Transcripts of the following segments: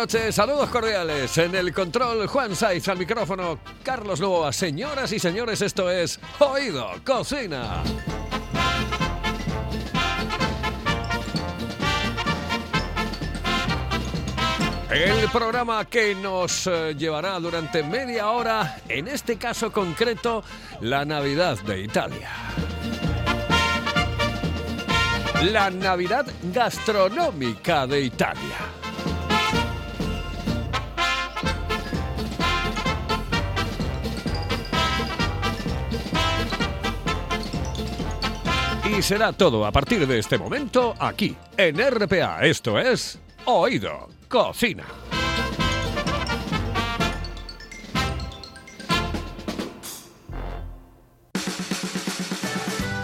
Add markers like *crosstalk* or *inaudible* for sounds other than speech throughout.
Noches, saludos cordiales. En el control, Juan Saiz, al micrófono, Carlos Novoa. Señoras y señores, esto es Oído Cocina. El programa que nos eh, llevará durante media hora, en este caso concreto, la Navidad de Italia. La Navidad gastronómica de Italia. Y será todo a partir de este momento aquí, en RPA. Esto es Oído Cocina.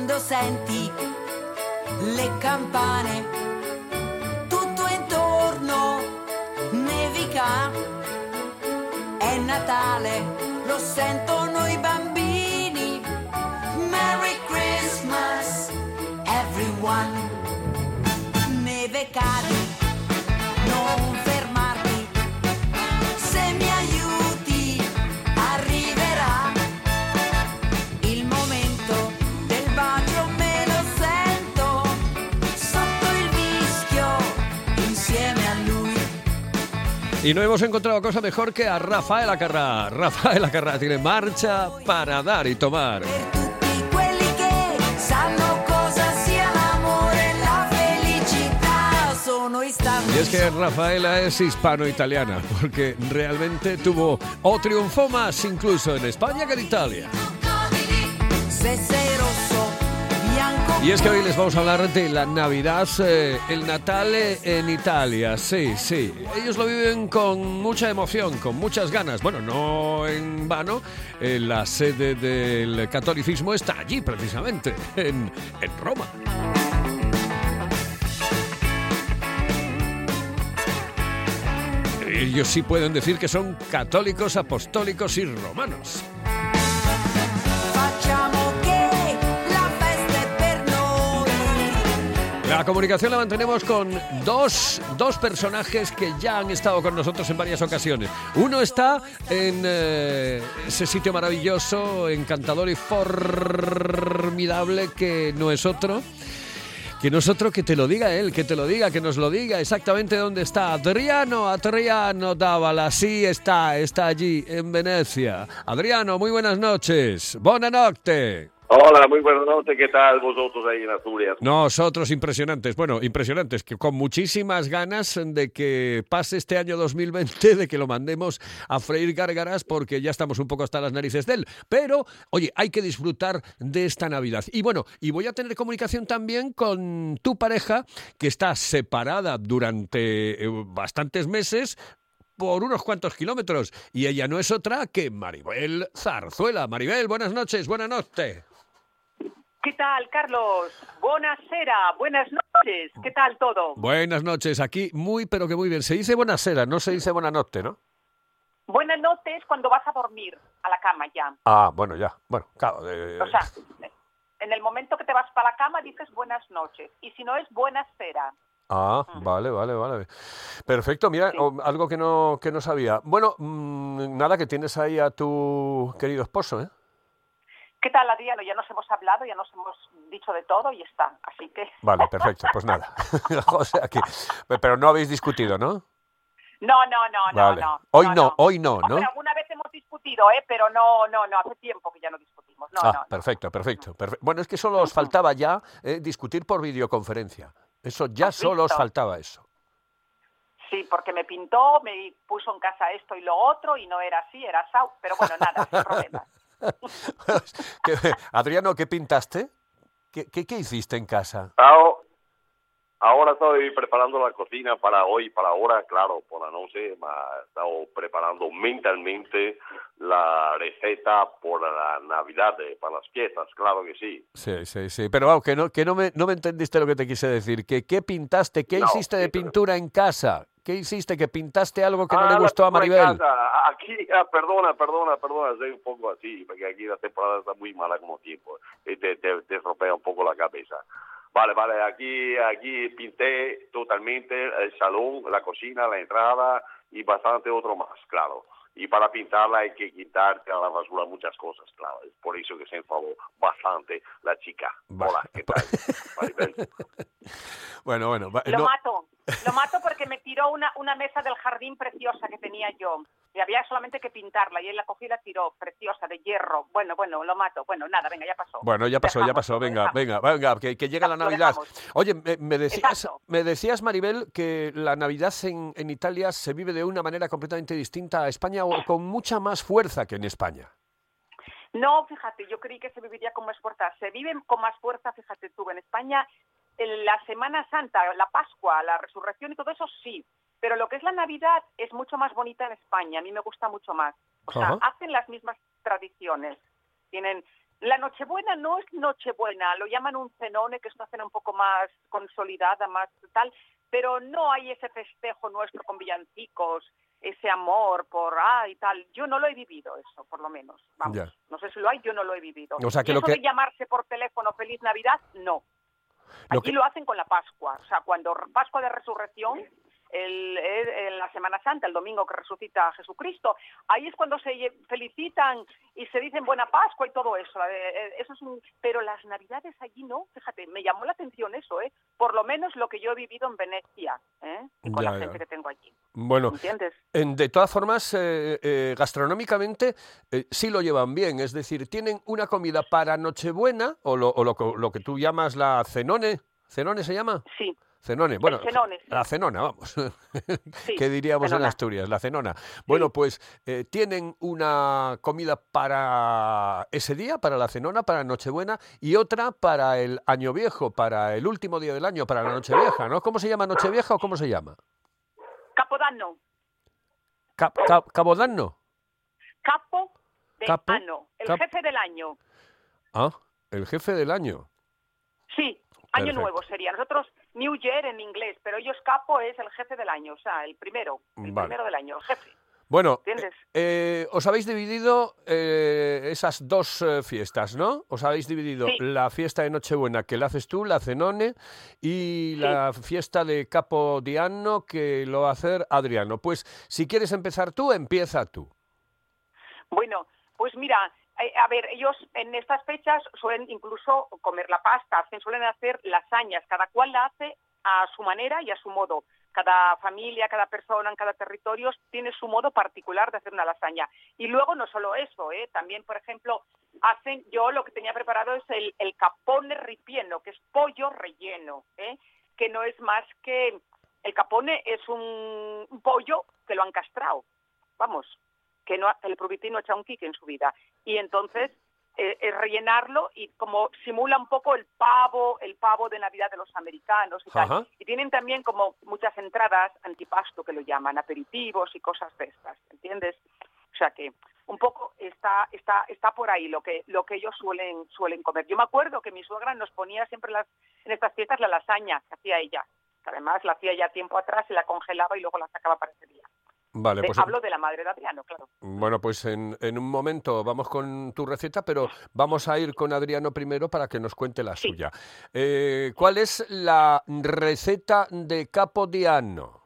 Quando senti le campane, Y no hemos encontrado cosa mejor que a Rafael Acarrá. Rafael Acarrá tiene marcha para dar y tomar. Y es que Rafaela es hispano-italiana, porque realmente tuvo o triunfó más incluso en España que en Italia. Y es que hoy les vamos a hablar de la Navidad, eh, el Natale en Italia. Sí, sí. Ellos lo viven con mucha emoción, con muchas ganas. Bueno, no en vano. eh, la sede del catolicismo está allí, precisamente, en, en Roma. Ellos sí pueden decir que son católicos, apostólicos y romanos. La comunicación la mantenemos con dos, dos personajes que ya han estado con nosotros en varias ocasiones. Uno está en eh, ese sitio maravilloso, encantador y formidable que no es otro. Que no es otro que te lo diga él, que te lo diga, que nos lo diga exactamente dónde está. Adriano, Adriano Dávala, sí está, está allí en Venecia. Adriano, muy buenas noches. Buenas noches. Hola, muy buenas noches. ¿Qué tal vosotros ahí en Asturias? Nosotros impresionantes, bueno, impresionantes, que con muchísimas ganas de que pase este año 2020, de que lo mandemos a freír gárgaras, porque ya estamos un poco hasta las narices de él. Pero, oye, hay que disfrutar de esta Navidad. Y bueno, y voy a tener comunicación también con tu pareja, que está separada durante eh, bastantes meses, por unos cuantos kilómetros. Y ella no es otra que Maribel Zarzuela. Maribel, buenas noches, buenas noches. ¿Qué tal, Carlos? Buonasera, buenas noches. ¿Qué tal todo? Buenas noches, aquí muy pero que muy bien. Se dice buenasera, no se dice buena noche, ¿no? Buena noche es cuando vas a dormir a la cama ya. Ah, bueno, ya. Bueno, claro. eh, O sea, en el momento que te vas para la cama dices buenas noches. Y si no es buena cera. Ah, vale, vale, vale. Perfecto, mira, Sí. o- algo que no, que no sabía. Bueno, mm, nada, que tienes ahí a tu querido esposo, ¿eh? ¿Qué tal, Adriano? Ya nos hemos hablado, ya nos hemos dicho de todo y está. Así que... *laughs* Vale, perfecto, pues nada. *laughs* o sea que, pero no habéis discutido, ¿no? No, no, no, no, Vale. no. Hoy no, hoy no, Hombre, ¿no? alguna vez hemos discutido, ¿eh? Pero no, no, no, hace tiempo que ya no discutimos. No, ah, no, perfecto, perfecto, perfe- Bueno, es que solo os faltaba ya eh, discutir por videoconferencia. Eso ya ¿Has solo os faltaba eso. Sí, porque me pintó, me puso en casa esto y lo otro y no era así, era sao. Pero bueno, nada, sin *laughs* problema. *laughs* ¿Qué- Adriano, ¿qué pintaste? ¿Qué, qué, qué hiciste en casa? Ahora, estoy preparando la cocina para hoy, para ahora, claro, por la noche. Me he estado preparando mentalmente la receta por la Navidad, eh, para las fiestas, claro que sí. Sí, sí, sí. Pero vamos, que no, que no me, no me entendiste lo que te quise decir. Que, ¿Qué pintaste? ¿Qué No, hiciste de pintura en casa? ¿Qué hiciste? ¿Que pintaste algo que no Ah, le la gustó a Maribel? casa. Aquí, ah, perdona, perdona, perdona, soy un poco así, porque aquí la temporada está muy mala como tiempo y te, te, te un poco la cabeza. Vale, vale, aquí, aquí pinté totalmente el salón, la cocina, la entrada y bastante otro más, claro. Y para pintarla hay que quitar a la basura muchas cosas, claro. Es por eso que se enfadó bastante la chica. Hola, ¿qué tal? *laughs* Maribel? Bueno, bueno. va- Lo no- mato. Lo mato porque me tiró una, una mesa del jardín preciosa que tenía yo. Y había solamente que pintarla. Y él la cogió y la tiró, preciosa, de hierro. Bueno, bueno, lo mato. Bueno, nada, venga, ya pasó. Bueno, ya pasó, ya pasó. Venga, venga, venga, que, que llega la Navidad. Oye, me, me decías, Exacto. me decías, Maribel, que la Navidad en, en Italia se vive de una manera completamente distinta a España o con mucha más fuerza que en España. No, fíjate, yo creí que se viviría con más fuerza. Se vive con más fuerza, fíjate tú, en España, la Semana Santa, la Pascua, la Resurrección y todo eso sí. Pero lo que es la Navidad es mucho más bonita en España. A mí me gusta mucho más. O sea, hacen las mismas tradiciones. Tienen la Nochebuena no es Nochebuena, lo llaman un cenone, que es una cena un poco más consolidada, más tal, pero no hay ese festejo nuestro con villancicos, ese amor por ah y tal. Yo no lo he vivido eso, por lo menos. Vamos, Ya. no sé si lo hay, yo no lo he vivido. O sea, que Y lo eso que- de llamarse por teléfono Feliz Navidad, no. Lo Aquí que- lo hacen con la Pascua, o sea, cuando Pascua de Resurrección, el, el- en la Semana Santa, el domingo que resucita a Jesucristo, ahí es cuando se felicitan y se dicen Buena Pascua y todo eso. eh, eh, eso es un, pero las Navidades allí no, fíjate, me llamó la atención eso, ¿eh? Por lo menos lo que yo he vivido en Venecia, ¿eh? Y con Ya, la ya. gente que tengo allí, Bueno, ¿entiendes? en- de todas formas, eh, eh, gastronómicamente sí lo llevan bien. Es decir, tienen una comida para Nochebuena o lo, o lo que- lo que tú llamas la cenone. ¿Cenone se llama? Sí, Cenone, bueno, cenone, sí. la cenona, vamos. *laughs* Sí, que diríamos en cenona. Asturias, la cenona. Bueno, pues eh, tienen una comida para ese día, para la cenona, para Nochebuena, y otra para el Año Viejo, para el último día del año, para la Nochevieja, ¿no? ¿Cómo se llama Nochevieja o cómo se llama? Capodano, Cap- cap- capo de Capo, ano, el cap- jefe del año. Ah, el jefe del año. Sí, año Perfecto. nuevo sería. Nosotros New Year en inglés, pero ellos capo es el jefe del año, o sea, el primero, el Vale. primero del año, el jefe. Bueno, ¿Entiendes? eh, os habéis dividido eh, esas dos eh, fiestas, ¿no? Os habéis dividido Sí. la fiesta de Nochebuena que la haces tú, la Cenone, y Sí. la fiesta de Capo Diano que lo va a hacer Adriano. Pues si quieres empezar tú, empieza tú. Bueno, pues mira, eh, a ver, ellos en estas fechas suelen incluso comer la pasta, suelen hacer lasañas, cada cual la hace a su manera y a su modo. Cada familia, cada persona en cada territorio tiene su modo particular de hacer una lasaña. Y luego no solo eso, ¿eh? también, por ejemplo, hacen, yo lo que tenía preparado es el, capone ripieno, que es pollo relleno, ¿eh? que no es más que, el capone es un, pollo que lo han castrado, vamos, que no, el Pruvití no ha echado un kick en su vida. Y entonces eh, es rellenarlo y como simula un poco el pavo, el pavo de Navidad de los americanos y Ajá. tal. Y tienen también como muchas entradas antipasto que lo llaman, aperitivos y cosas de estas, ¿entiendes? O sea que un poco está está está por ahí lo que lo que ellos suelen suelen comer. Yo me acuerdo que mi suegra nos ponía siempre las en estas fiestas la lasaña que hacía ella. Que además la hacía ya tiempo atrás y la congelaba y luego la sacaba para ese día. Vale, De- pues hablo de la madre de Adriano, claro. Bueno, pues en, en un momento vamos con tu receta, pero vamos a ir con Adriano primero para que nos cuente la Sí. suya. Eh, ¿Cuál es la receta de Capodiano?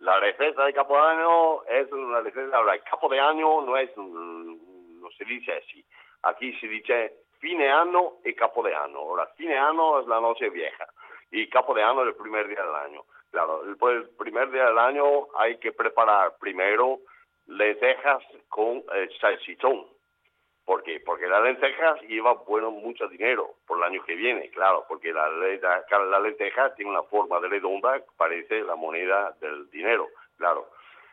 La receta de capo de año es una receta, ahora, el capo de año no es, no se dice así. Aquí se dice fine año y capo de año. Ahora, fine año es la noche vieja y capo de año es el primer día del año. Claro, pues, el primer día del año hay que preparar primero lentejas con eh, salchichón. ¿Por qué? Porque las lentejas llevan bueno mucho dinero por el año que viene, claro, porque la, la, lenteja tiene una forma de redonda parece la moneda del dinero, claro.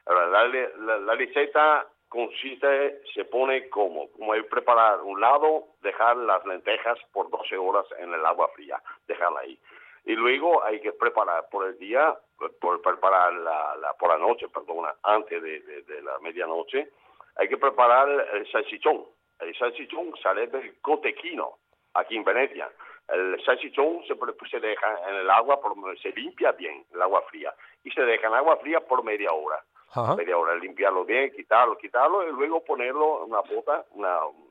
La, la- la receta consiste, se pone como, como hay preparar un lado, dejar las lentejas por 12 horas en el agua fría, dejarla ahí. Y luego hay que preparar por el día, por preparar la, la- por la noche, perdona, antes de, de- de la medianoche, hay que preparar el salchichón. El salchichón sale del cotequino, aquí en Venecia. El salchichón se, se deja en el agua, por, se limpia bien, el agua fría, y se deja en agua fría por media hora. Ajá. Media hora, limpiarlo bien, quitarlo, quitarlo, y luego ponerlo en una pota, una, una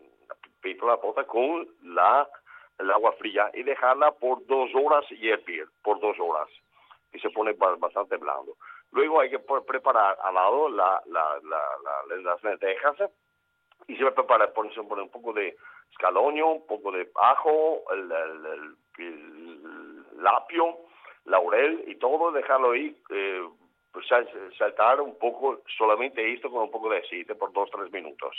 la pota con la, el agua fría y dejarla por dos horas y hervir, por dos horas y se pone ba- bastante blando. Luego hay que preparar al lado la, la, la, la- las lentejas y se va a preparar, pone, se pone un poco de escaloño, un poco de ajo, el, el- el- lapio, laurel y todo, dejarlo ahí, eh, pues, sal- saltar un poco, solamente esto con un poco de aceite por dos, tres minutos.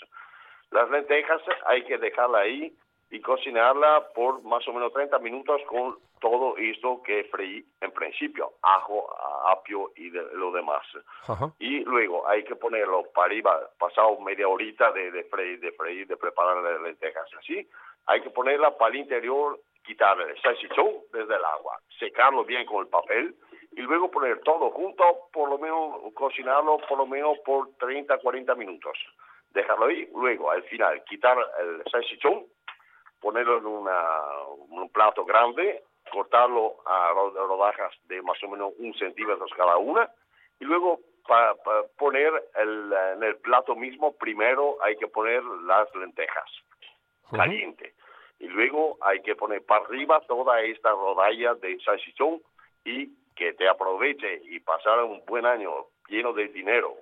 Las lentejas hay que dejarla ahí y cocinarla por más o menos 30 minutos con todo esto que freí en principio, ajo, apio y de- lo demás. Ajá. Y luego hay que ponerlo para arriba, pasado media horita de, de freír, de freír, de preparar las lentejas así. Hay que ponerla para el interior, quitar el salchichón desde el agua, secarlo bien con el papel y luego poner todo junto, por lo menos cocinarlo por lo menos por 30, 40 minutos. Dejarlo ahí, luego al final quitar el salchichón, ponerlo en una, un plato grande, cortarlo a ro- rodajas de más o menos un centímetro cada una y luego para poner el, en el plato mismo primero hay que poner las lentejas Ujú. caliente y luego hay que poner para arriba toda esta rodalla de salchichón y que te aproveche y pasar un buen año lleno de dinero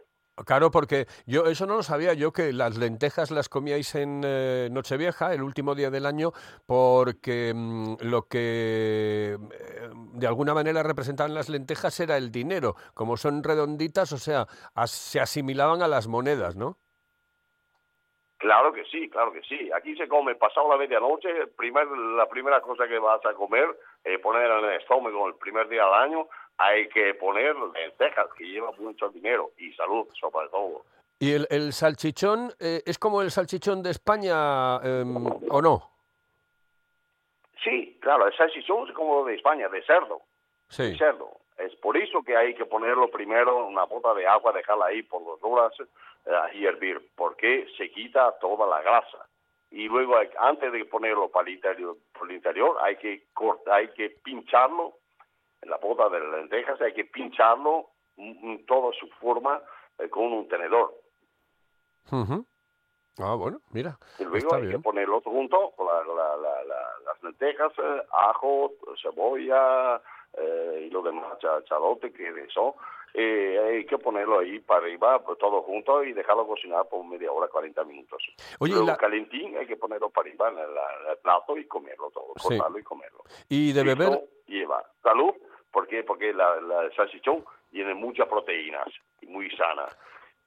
Claro, porque yo eso no lo sabía yo que las lentejas las comíais en eh, Nochevieja, el último día del año, porque mm, lo que eh, de alguna manera representaban las lentejas era el dinero, como son redonditas, o sea, as- se asimilaban a las monedas, ¿no? Claro que sí, claro que sí. Aquí se come pasado la medianoche, primer, la primera cosa que vas a comer, eh, poner en el estómago el primer día del año, hay que poner lentejas, que lleva mucho dinero y salud sobre todo. Y el, el salchichón eh, es como el salchichón de España, em, ¿o no? Sí, claro, el salchichón es como de España, de cerdo. Sí. de cerdo. Es por eso que hay que ponerlo primero en una bota de agua, dejarla ahí por dos horas eh, y hervir, porque se quita toda la grasa. Y luego, hay- antes de ponerlo para el interior, por el interior hay que cortar, hay que pincharlo en la bota de las lentejas, hay que pincharlo en, toda su forma eh, con un tenedor. Ujú. Ah, bueno, mira, Y luego está hay que ponerlo junto con la- la- la- la- las lentejas, eh, ajo, cebolla eh, y lo demás, cha- chalote, que eso. Eh, hay que ponerlo ahí para arriba, pues, todo junto y dejarlo cocinar por media hora, 40 minutos. Oye, Luego la- calentín hay que ponerlo para arriba en el, plato y comerlo todo, Sí. cortarlo y comerlo. Y de Esto beber, lleva salud, ¿por qué? Porque la, la salchichón tiene muchas proteínas y muy sana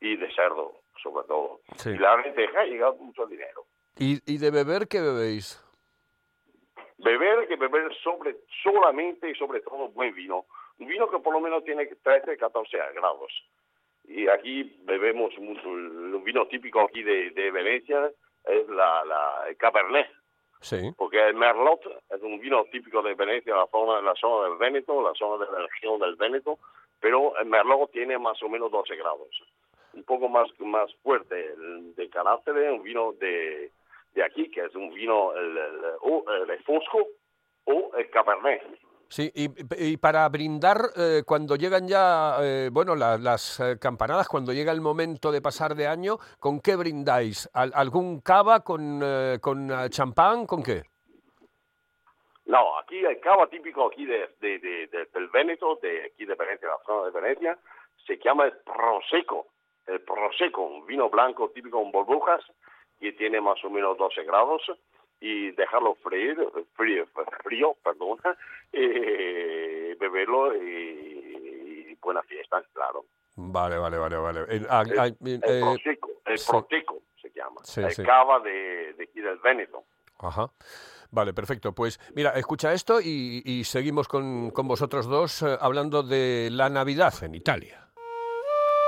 y de cerdo sobre todo. Sí. Y la lenteja llega mucho dinero. y, y de beber, ¿qué bebéis? Beber que beber sobre, solamente y sobre todo buen vino. Vino que por lo menos tiene 13, 14 grados. Y aquí bebemos mucho, el vino típico aquí de, de Venecia es la, la, el Cabernet. Sí. Porque el Merlot es un vino típico de Venecia, la zona, la zona del Véneto, la zona de la región del Véneto, pero el Merlot tiene más o menos 12 grados. Un poco más, más fuerte el- de carácter, un vino de, de aquí, que es un vino el, el, o el Fosco o el Cabernet. Sí, y, y para brindar, eh, cuando llegan ya, eh, bueno, la- las eh, campanadas, cuando llega el momento de pasar de año, ¿con qué brindáis? ¿Al- ¿Algún cava con, eh, con champán? ¿Con qué? No, aquí el cava típico aquí de- de- de- del Véneto, de aquí de Venecia, la zona de Venecia, se llama el Prosecco. El Prosecco, un vino blanco típico con burbujas que tiene más o menos 12 grados y dejarlo freír, frío, frío perdona, *laughs* eh, beberlo y, y buena fiesta, claro. Vale, vale, vale, vale. Eh, ah, El, el eh, el sí. Se llama, Sí, el sí. cava de, de aquí del Véneto. Ajá. Vale, perfecto. Pues mira, escucha esto y, y seguimos con, con vosotros dos eh, hablando de la Navidad en Italia.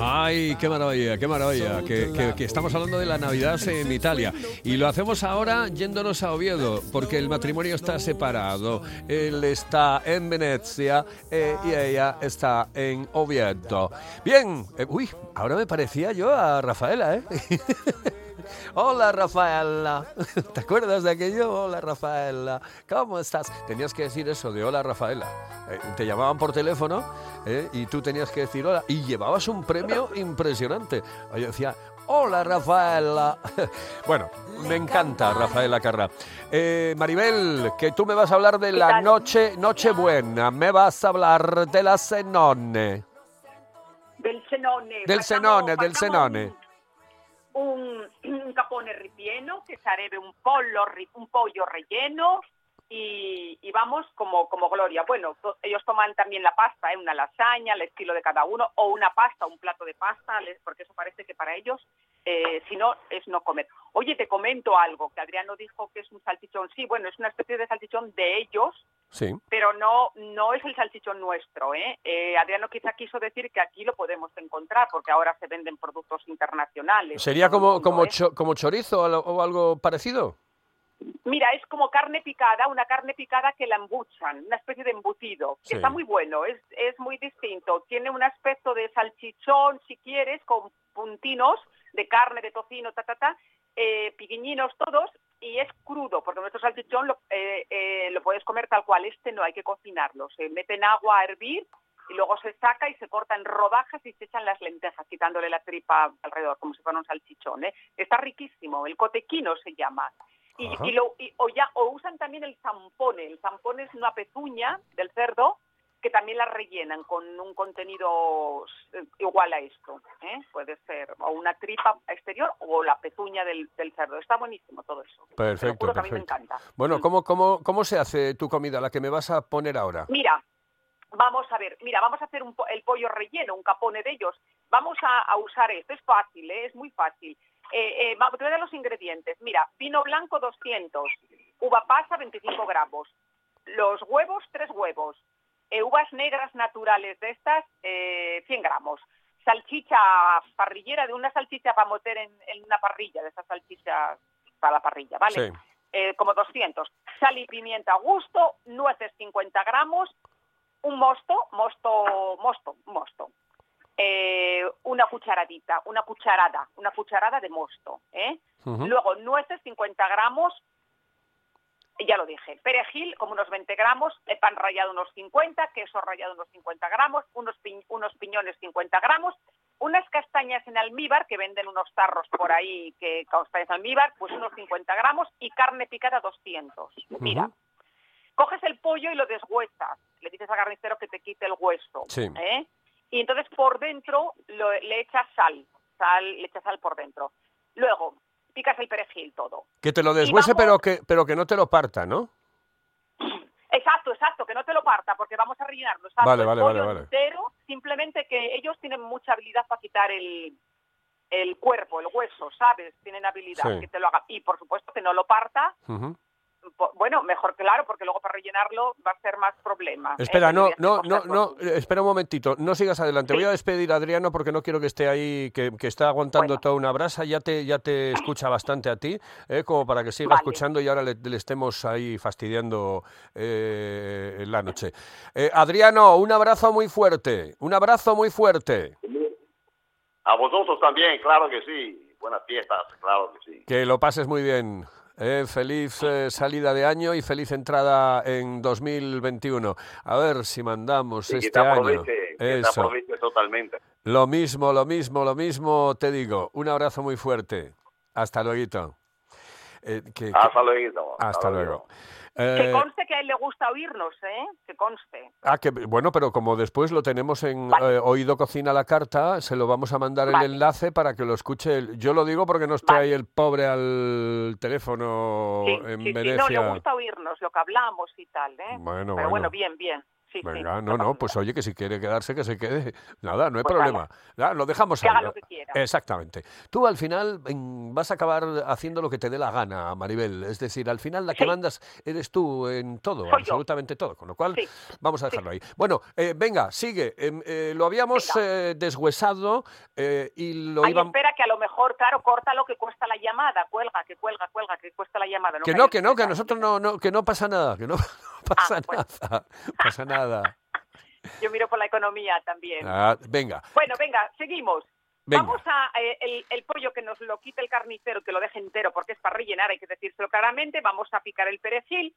Ay, qué maravilla, qué maravilla. Que, que- que estamos hablando de la Navidad en Italia. Y lo hacemos ahora yéndonos a Oviedo, porque el matrimonio está separado. Él está en Venecia eh, y ella está en Oviedo. Bien, eh, uy, ahora me parecía yo a Rafaela, ¿eh? *laughs* Hola Rafaela, *laughs* ¿te acuerdas de aquello? Hola Rafaela, ¿cómo estás? Tenías que decir eso de hola Rafaela. Eh, te llamaban por teléfono eh, y tú tenías que decir hola y llevabas un premio impresionante. Yo decía, hola Rafaela. *laughs* bueno, me encanta Rafaela Carrà. Eh, Maribel, que tú me vas a hablar de ¿Qué la noche, noche buena, me vas a hablar de la cenone. Del cenone. Del cenone, del cenone. Un capone ripieno que sarebbe un pollo, un pollo relleno y, vamos como, como gloria. Bueno, ellos toman también la pasta, ¿eh? una lasaña, al estilo de cada uno, o una pasta, un plato de pasta, porque eso parece que para ellos, eh, si no, es no comer. Oye, te comento algo, que Adriano dijo que es un salchichón. Sí, bueno, es una especie de salchichón de ellos, Sí. pero no no es el salchichón nuestro. ¿eh? Eh, Adriano quizá quiso decir que aquí lo podemos encontrar porque ahora se venden productos internacionales. ¿Sería como, mundo, como, ¿eh? cho- como chorizo o algo parecido? Mira, es como carne picada, una carne picada que la embuchan, una especie de embutido. Sí. Está muy bueno, es, es muy distinto. Tiene un aspecto de salchichón, si quieres, con puntinos de carne, de tocino, ta, ta, ta, eh, piquiñinos todos, y es crudo, porque nuestro salchichón lo, eh, eh, lo puedes comer tal cual. Este no hay que cocinarlo. Se mete en agua a hervir y luego se saca y se corta en rodajas y se echan las lentejas, quitándole la tripa alrededor, como si fuera un salchichón. ¿eh? Está riquísimo. El cotequino se llama. Y lo, y- o, ya, o usan también el zampone. El zampone es una pezuña del cerdo que también la rellenan con un contenido eh, igual a esto. ¿eh? Puede ser o una tripa exterior o la pezuña del, del cerdo. Está buenísimo todo eso. Perfecto, que a mí me perfecto. encanta. Bueno, Mm. ¿cómo, cómo, ¿cómo se hace tu comida, la que me vas a poner ahora? Mira, vamos a ver, mira, vamos a hacer un el pollo relleno, un capone de ellos. Vamos a, a usar esto, es fácil, ¿eh? es muy fácil. Eh, eh, vamos, te voy a dar los ingredientes. Mira, vino blanco 200, uva pasa 25 gramos, los huevos 3 huevos, eh, uvas negras naturales de estas eh, 100 gramos, salchicha parrillera de una salchicha para meter en, en una parrilla, de esas salchichas para la parrilla, ¿vale? Sí. eh, como 200. Sal y pimienta a gusto, nueces 50 gramos, un mosto, mosto, mosto, mosto. Eh, una cucharadita, una cucharada, una cucharada de mosto. ¿eh? Luego nueces 50 gramos, ya lo dije, perejil como unos 20 gramos, pan rallado unos 50, queso rallado unos 50 gramos, unos, pi- unos piñones 50 gramos, unas castañas en almíbar, que venden unos tarros por ahí, que castañas en almíbar, pues unos 50 gramos, y carne picada 200. Mira, coges el pollo y lo deshuesas, le dices al carnicero que te quite el hueso, Sí. ¿eh? y entonces por dentro lo- le echas sal, sal, le echas sal por dentro. Luego, picas el perejil todo. Que te lo deshuese, vamos- pero que, pero que no te lo parta, ¿no? *clears throat* Exacto, exacto, que no te lo parta, porque vamos a rellenarlo. exacto, Vale, vale, vale, vale. entero, simplemente que ellos tienen mucha habilidad para quitar el, el cuerpo, el hueso, ¿sabes? Tienen habilidad Sí. que te lo haga. Y por supuesto que no lo parta, bueno, mejor claro, porque luego para rellenarlo va a ser más problema. ¿eh? Espera, no, no, no, no, espera un momentito, no sigas adelante. Voy a despedir a Adriano porque no quiero que esté ahí, que, que está aguantando toda una brasa. Ya te, ya te escucha bastante a ti, eh, como para que siga Vale. escuchando y ahora le, le estemos ahí fastidiando eh, la noche. Eh, Adriano, un abrazo muy fuerte, un abrazo muy fuerte. A vosotros también, claro que sí. Buenas fiestas, claro que sí. Que lo pases muy bien. Eh, feliz eh, salida de año y feliz entrada en 2021. A ver si mandamos este te año. que Eso. totalmente. Lo mismo, lo mismo, lo mismo te digo. Un abrazo muy fuerte. Hasta luego. Hasta luego. Hasta luego. Eh, conste que a él le gusta oírnos, ¿eh? Que conste. ah, que bueno, pero como después lo tenemos en eh, Oído Cocina la Carta, se lo vamos a mandar Vale. el enlace para que lo escuche. él. Yo lo digo porque no esté ahí el pobre al teléfono Sí, en sí, sí, Venecia. no, le gusta oírnos, lo que hablamos y tal, ¿eh? Bueno, Pero bueno. bueno, bien, bien. Sí, sí. Venga, no, no, pues oye, que si quiere quedarse, que se quede. Nada, no hay Pues problema. Ya, lo dejamos Que ahí. haga lo que quiera. Exactamente. Tú al final en- vas a acabar haciendo lo que te dé la gana, Maribel. Es decir, al final la que mandas eres tú en todo, Soy yo. absolutamente todo. Con lo cual, vamos a dejarlo ahí. Bueno, eh, venga, sigue. Em, eh, lo habíamos eh, deshuesado eh, y lo Ay, íbamos... espera, que a lo mejor, claro, corta lo que cuesta la llamada, cuelga, que cuelga, cuelga, que cuesta la llamada. Que caigas no, que no, que a nosotros no, no, que no pasa nada, que no, *laughs* pasa nada, *laughs* pasa nada. Yo miro por la economía también. Ah, venga, Bueno, venga, seguimos. Venga. Vamos a eh, el, el pollo que nos lo quite el carnicero, que lo deje entero, porque es para rellenar, hay que decírselo claramente. Vamos a picar el perejil,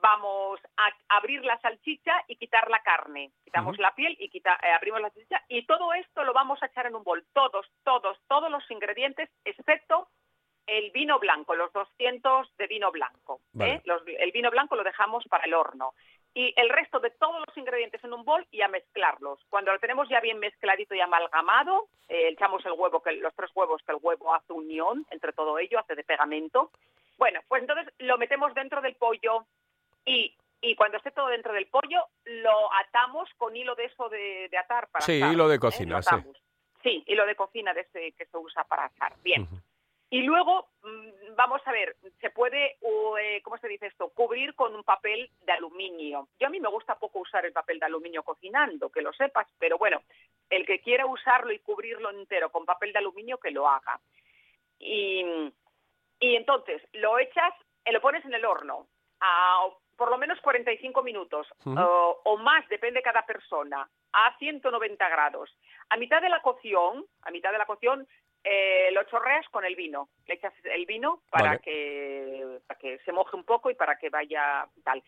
vamos a abrir la salchicha y quitar la carne. Quitamos la piel y quita, eh, abrimos la salchicha y todo esto lo vamos a echar en un bol. Todos, todos, todos los ingredientes, excepto el vino blanco, los 200 de vino blanco. ¿eh? Los- el vino blanco lo dejamos para el horno. Y el resto de todos los ingredientes en un bol y a mezclarlos. Cuando lo tenemos ya bien mezcladito y amalgamado, eh, echamos el huevo, que los tres huevos, que el huevo hace unión entre todo ello, hace de pegamento. Bueno, pues entonces lo metemos dentro del pollo y, y cuando esté todo dentro del pollo, lo atamos con hilo de eso de, de atar para sí, asar, lo de ¿eh? cocina, sí. atamos. Sí, hilo de cocina de ese que se usa para asar. Bien. Y luego, mm, vamos a ver, se puede, eh, ¿cómo se dice esto? Cubrir con un papel de aluminio. Yo a mí me gusta poco usar el papel de aluminio cocinando, que lo sepas, pero bueno, el que quiera usarlo y cubrirlo entero con papel de aluminio, que lo haga. Y, y entonces lo echas, eh, lo pones en el horno a por lo menos 45 minutos o, o más, depende de cada persona, a 190 grados. A mitad de la cocción, a mitad de la cocción, eh, lo chorreas con el vino. Le echas el vino para Vale. que para que se moje un poco y para que vaya tal.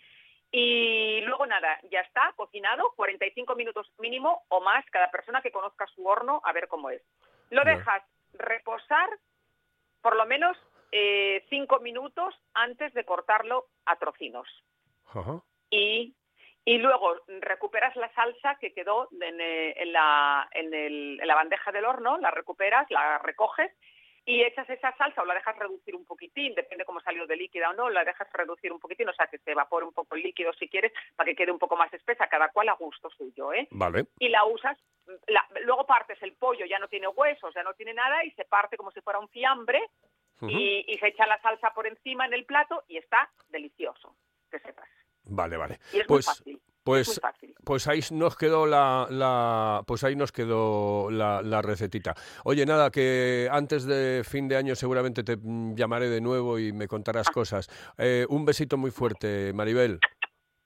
Y luego nada, ya está cocinado, 45 minutos mínimo o más, cada persona que conozca su horno, a ver cómo es. Lo dejas reposar por lo menos eh, cinco minutos antes de cortarlo a trocinos. Ajá. Y, y luego recuperas la salsa que quedó en, eh, en la, en, el- en la bandeja del horno, la recuperas, la recoges y echas esa salsa o la dejas reducir un poquitín, depende cómo salió de líquida o no, la dejas reducir un poquitín, o sea que se evapore un poco el líquido si quieres, para que quede un poco más espesa, cada cual a gusto suyo, ¿eh? Vale. y la usas, la- luego partes el pollo, ya no tiene huesos, ya no tiene nada y se parte como si fuera un fiambre y, y se echa la salsa por encima en el plato y está delicioso, que sepas. Vale, vale. Y es pues, Pues, muy fácil. pues ahí nos quedó la, la- pues ahí nos quedó la, la recetita. Oye, nada, que antes de fin de año seguramente te llamaré de nuevo y me contarás cosas. Eh, un besito muy fuerte, Maribel.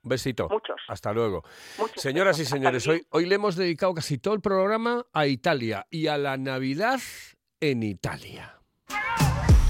Un besito. Muchos. Hasta luego. Muchos Señoras y besos. Señores, hoy, hoy le hemos dedicado casi todo el programa a Italia y a la Navidad en Italia.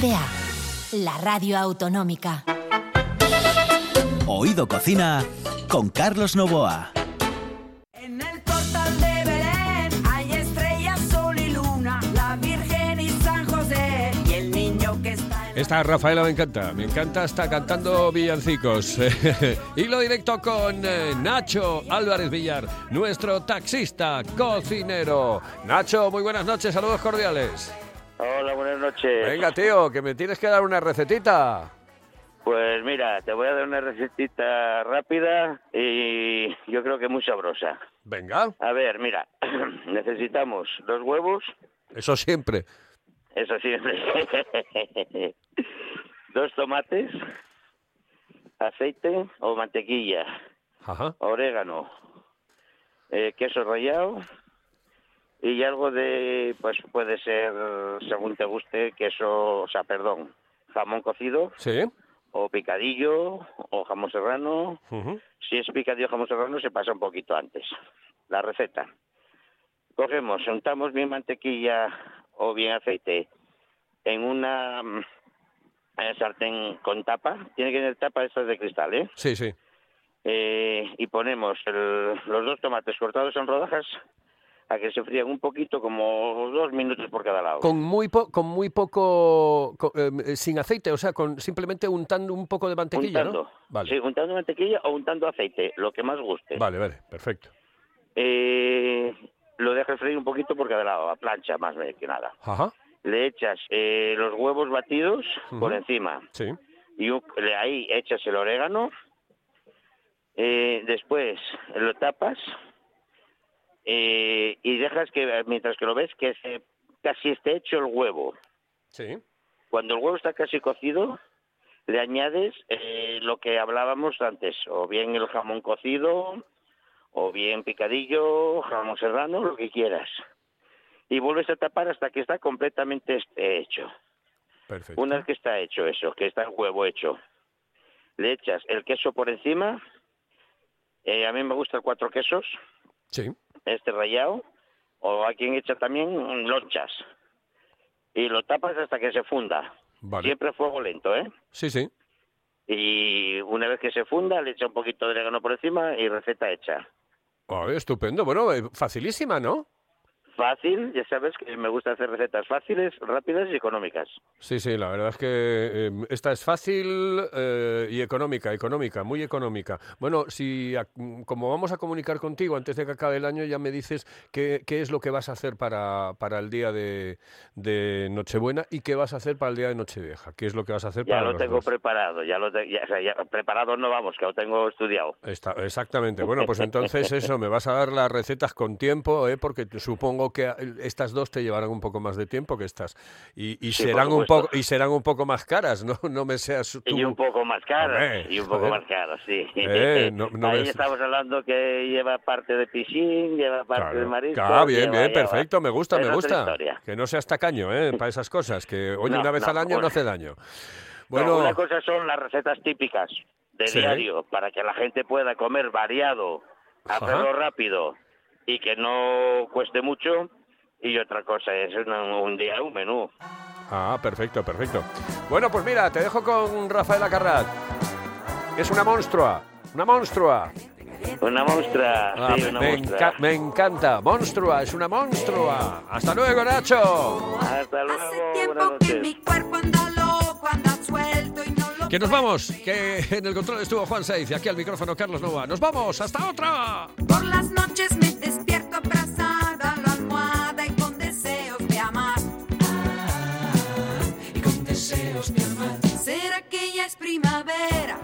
RPA, la radio autonómica. Oído Cocina con Carlos Novoa. En el portal de Belén hay estrellas, sol y luna, la Virgen y San José y el niño que está en Esta Rafaela me encanta, me encanta, está cantando villancicos. *laughs* Hilo directo con eh, Nacho Álvarez Villar, nuestro taxista cocinero. Nacho, muy buenas noches, saludos cordiales. Hola, buenas noches. Venga, tío, que me tienes que dar una recetita. Pues mira, te voy a dar una recetita rápida y yo creo que muy sabrosa. Venga, A ver, mira, *clears throat* necesitamos dos huevos, eso siempre. eso siempre. *laughs* dos tomates, aceite o mantequilla, Ajá. orégano, eh, queso rallado y algo de, pues puede ser, según te guste, queso, o sea, perdón, jamón cocido Sí. o picadillo o jamón serrano. Si es picadillo o jamón serrano se pasa un poquito antes. La receta. Cogemos, untamos bien mantequilla o bien aceite en una mm, sartén con tapa. Tiene que tener tapa estas de cristal, ¿eh? Sí, sí. Eh, y ponemos el- los dos tomates cortados en rodajas a que se frían un poquito, como dos minutos por cada lado. Con muy, po- con muy poco, co- eh, sin aceite, o sea, con simplemente untando un poco de mantequilla, untando. ¿no? Vale. Sí, untando mantequilla o untando aceite, lo que más guste. Vale, vale, perfecto. Eh, lo dejas freír un poquito por cada lado, a plancha más que nada. Ajá. Le echas eh, los huevos batidos por encima Sí. y un- le- ahí echas el orégano. Después lo tapas eh, y dejas que mientras que lo ves que se, casi esté hecho el huevo. Sí. Cuando el huevo está casi cocido, le añades eh, lo que hablábamos antes, o bien el jamón cocido, o bien picadillo, jamón serrano, lo que quieras. Y vuelves a tapar hasta que está completamente este hecho. Perfecto. Una vez que está hecho eso, que está el huevo hecho, le echas el queso por encima. Eh, a mí me gustan cuatro quesos, Sí. Este rallado, o a quien echa también lonchas. Y lo tapas hasta que se funda. Vale. Siempre fuego lento, ¿eh? Sí, sí. Y una vez que se funda, le echa un poquito de orégano por encima y receta hecha. Ah, estupendo. Bueno, eh, facilísima, ¿no? Fácil, ya sabes que me gusta hacer recetas fáciles, rápidas y económicas. Sí, sí, la verdad es que eh, esta es fácil eh, y económica, económica, muy económica. Bueno, si a- como vamos a comunicar contigo antes de que acabe el año, ya me dices qué, qué es lo que vas a hacer para, para el día de, de Nochebuena y qué vas a hacer para el día de Nochevieja. ¿Qué es lo que vas a hacer Ya para lo los tengo dos? preparado, ya lo te- ya- o sea, ya preparado no vamos, que lo tengo estudiado. Está- exactamente. Bueno, pues entonces *laughs* eso, me vas a dar las recetas con tiempo, ¿eh? porque te- supongo que a- estas dos te llevarán un poco más de tiempo que estas. Y, y Sí, por serán un poco y serán un poco más caras, ¿no? No me seas tú. Y un poco más Hombre, y un poco joder. más caro, sí. Eh, no- *laughs* no Ahí me- estamos hablando que lleva parte de piscín, lleva parte de marisco. Ah, bien, lleva- bien, lleva- perfecto, me gusta, Es me gusta. Que no seas tacaño, ¿eh? Para esas cosas, que oye, No, una vez al año no hace daño. No, Bueno, una cosa son las recetas típicas de Sí. diario, para que la gente pueda comer variado, Ajá. hacerlo rápido y que no cueste mucho. Y otra cosa es un, un día un menú. ah, perfecto, perfecto. Bueno, pues mira, te dejo con Rafaela Carrat. Es una monstrua, una monstrua. Una monstrua, Ah, sí, me, una me monstrua. enca- me encanta, monstrua, es una monstrua. Hasta luego, Nacho. Hasta luego, buenas tiempo que mi cuerpo anda loco, anda suelto que nos vamos, que en el control estuvo Juan Saiz y aquí al micrófono Carlos Nova. ¡Nos vamos! ¡Hasta otra! Por las noches me despierto abrazada a la almohada y con deseos de amar. Ah, y con deseos de amar. ¿Será que ya es primavera?